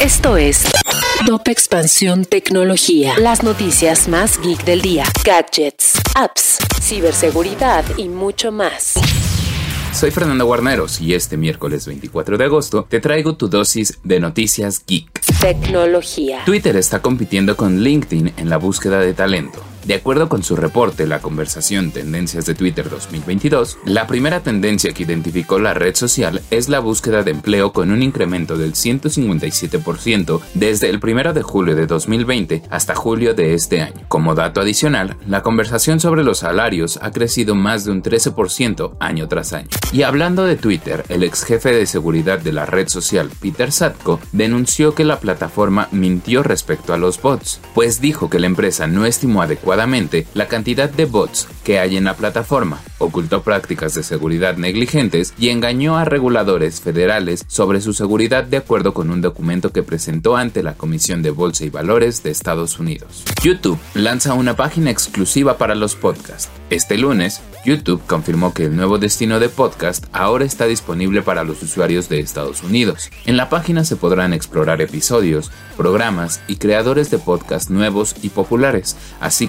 Esto es Top Expansión Tecnología. Las noticias más geek del día. Gadgets, apps, ciberseguridad y mucho más. Soy Fernando Guarneros y este miércoles 24 de agosto te traigo tu dosis de noticias geek. Tecnología. Twitter está compitiendo con LinkedIn en la búsqueda de talento. De acuerdo con su reporte La conversación Tendencias de Twitter 2022, la primera tendencia que identificó la red social es la búsqueda de empleo con un incremento del 157% desde el 1 de julio de 2020 hasta julio de este año. Como dato adicional, la conversación sobre los salarios ha crecido más de un 13% año tras año. Y hablando de Twitter, el ex jefe de seguridad de la red social, Peter Satko, denunció que la plataforma mintió respecto a los bots, pues dijo que la empresa no estimó adecuadamente la cantidad de bots que hay en la plataforma, ocultó prácticas de seguridad negligentes y engañó a reguladores federales sobre su seguridad de acuerdo con un documento que presentó ante la Comisión de Bolsa y Valores de Estados Unidos. YouTube lanza una página exclusiva para los podcasts. Este lunes, YouTube confirmó que el nuevo destino de podcast ahora está disponible para los usuarios de Estados Unidos. En la página se podrán explorar episodios, programas y creadores de podcast nuevos y populares, así